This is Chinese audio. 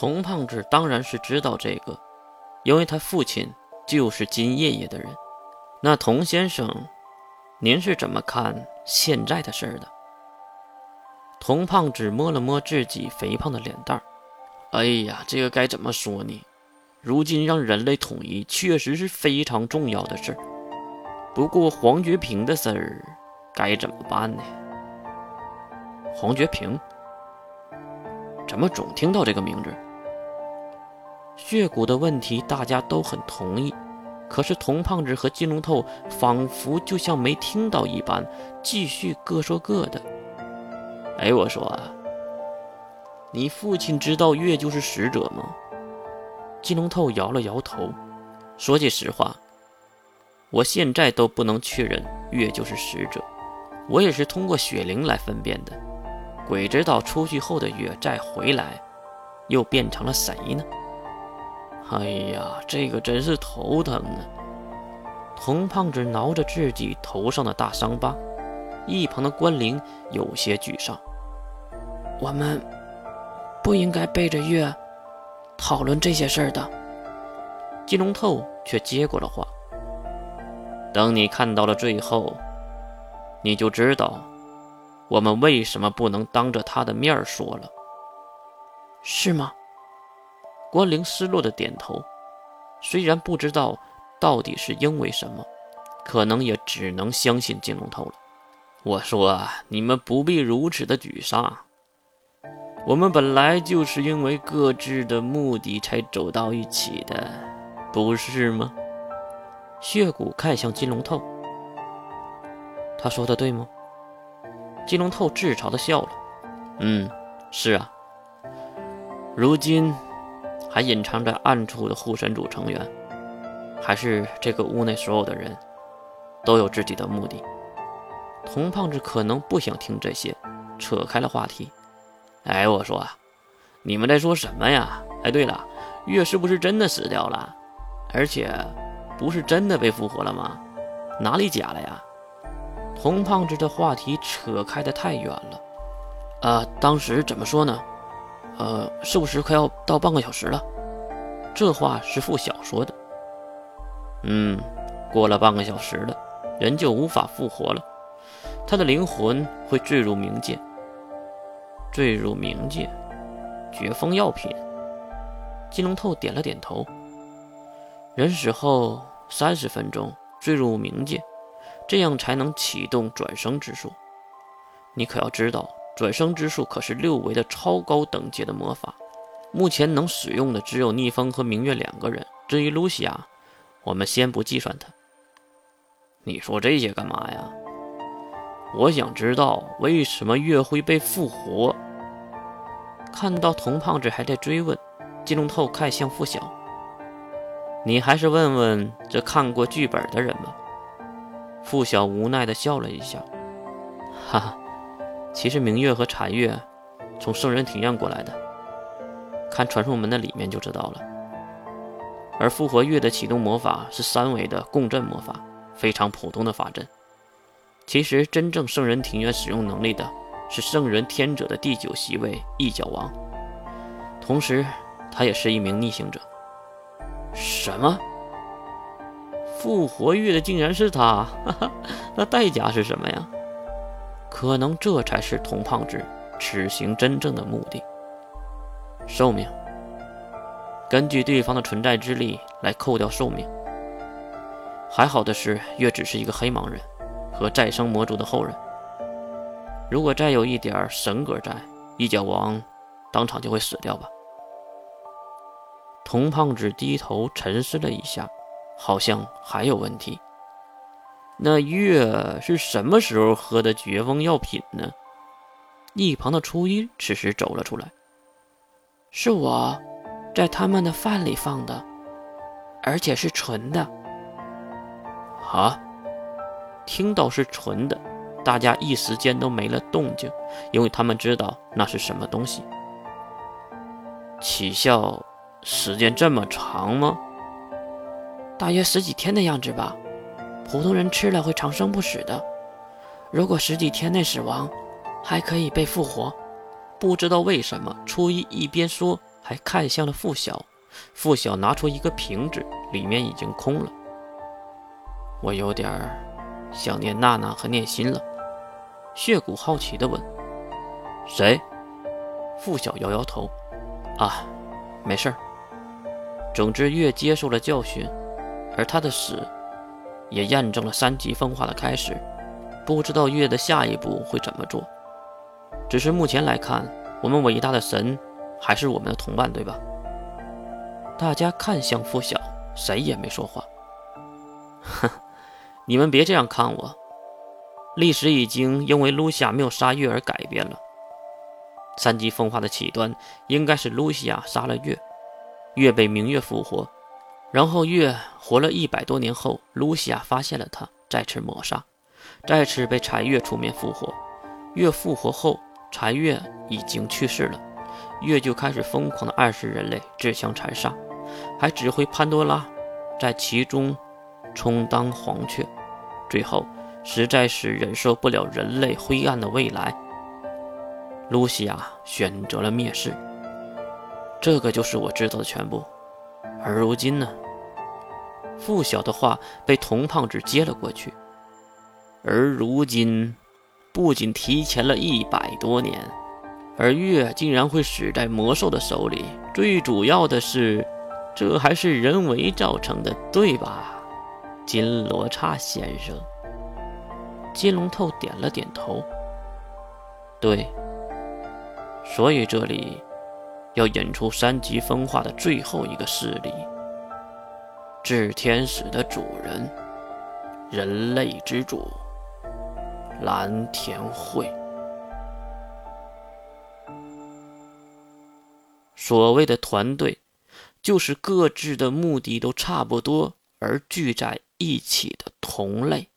童胖子当然是知道这个，因为他父亲就是金爷爷的人。那童先生，您是怎么看现在的事儿的？童胖子摸了摸自己肥胖的脸蛋儿，哎呀，这个该怎么说呢？如今让人类统一确实是非常重要的事儿，不过黄觉平的事儿该怎么办呢？黄觉平。怎么总听到这个名字？血骨的问题大家都很同意，可是童胖子和金龙头仿佛就像没听到一般，继续各说各的。哎，我说啊，你父亲知道月就是使者吗？金龙头摇了摇头，说句实话，我现在都不能确认月就是使者，我也是通过血灵来分辨的。鬼知道出去后的月再回来，又变成了谁呢？哎呀，这个真是头疼啊！童胖子挠着自己头上的大伤疤，一旁的关灵有些沮丧。我们不应该背着月讨论这些事儿的。金龙透却接过了话：“等你看到了最后，你就知道。”我们为什么不能当着他的面说了？是吗？关灵失落的点头，虽然不知道到底是因为什么，可能也只能相信金龙头了。我说啊，你们不必如此的沮丧。我们本来就是因为各自的目的才走到一起的，不是吗？血骨看向金龙头，他说的对吗？金龙透自嘲的笑了，嗯，是啊。如今还隐藏在暗处的护神组成员，还是这个屋内所有的人，都有自己的目的。童胖子可能不想听这些，扯开了话题。哎，我说啊，你们在说什么呀？哎，对了，月是不是真的死掉了？而且，不是真的被复活了吗？哪里假了呀？童胖子的话题扯开的太远了，啊，当时怎么说呢？呃，是时快要到半个小时了。这话是付晓说的。嗯，过了半个小时了，人就无法复活了，他的灵魂会坠入冥界。坠入冥界，绝风药品。金龙透点了点头。人死后三十分钟坠入冥界。这样才能启动转生之术。你可要知道，转生之术可是六维的超高等级的魔法，目前能使用的只有逆风和明月两个人。至于露西亚，我们先不计算他。你说这些干嘛呀？我想知道为什么月会被复活。看到童胖子还在追问，金龙透看向付晓：“你还是问问这看过剧本的人吧。”付晓无奈地笑了一下，哈哈，其实明月和禅月从圣人庭院过来的，看传送门的里面就知道了。而复活月的启动魔法是三维的共振魔法，非常普通的法阵。其实真正圣人庭院使用能力的是圣人天者的第九席位一角王，同时他也是一名逆行者。什么？复活月的竟然是他，哈哈，那代价是什么呀？可能这才是童胖子此行真正的目的。寿命，根据对方的存在之力来扣掉寿命。还好的是，月只是一个黑盲人和再生魔族的后人。如果再有一点神格在，一角王当场就会死掉吧。童胖子低头沉思了一下。好像还有问题。那月是什么时候喝的绝风药品呢？一旁的初一此时走了出来。是我，在他们的饭里放的，而且是纯的。啊！听到是纯的，大家一时间都没了动静，因为他们知道那是什么东西。起效时间这么长吗？大约十几天的样子吧，普通人吃了会长生不死的。如果十几天内死亡，还可以被复活。不知道为什么，初一一边说还看向了付晓。付晓拿出一个瓶子，里面已经空了。我有点想念娜娜和念心了。血骨好奇地问：“谁？”付晓摇摇头：“啊，没事儿。总之，月接受了教训，而他的死也验证了三级分化的开始。不知道月的下一步会怎么做。只是目前来看，我们伟大的神还是我们的同伴，对吧？”大家看向付晓，谁也没说话。哼，你们别这样看我。历史已经因为露西亚没有杀月而改变了。三级分化的起端应该是露西亚杀了月，月被明月复活，然后月活了一百多年后，露西亚发现了他，再次抹杀，再次被柴月出面复活。月复活后，柴月已经去世了，月就开始疯狂的暗示人类，自相残杀。还指挥潘多拉在其中充当黄雀，最后实在是忍受不了人类灰暗的未来，露西亚选择了灭世。这个就是我知道的全部。而如今呢？付晓的话被童胖子接了过去。而如今，不仅提前了一百多年，而月竟然会死在魔兽的手里。最主要的是。这还是人为造成的，对吧，金罗刹先生？金龙头点了点头。对，所以这里要引出三级分化的最后一个势力——炽天使的主人，人类之主蓝田会。所谓的团队。就是各自的目的都差不多，而聚在一起的同类。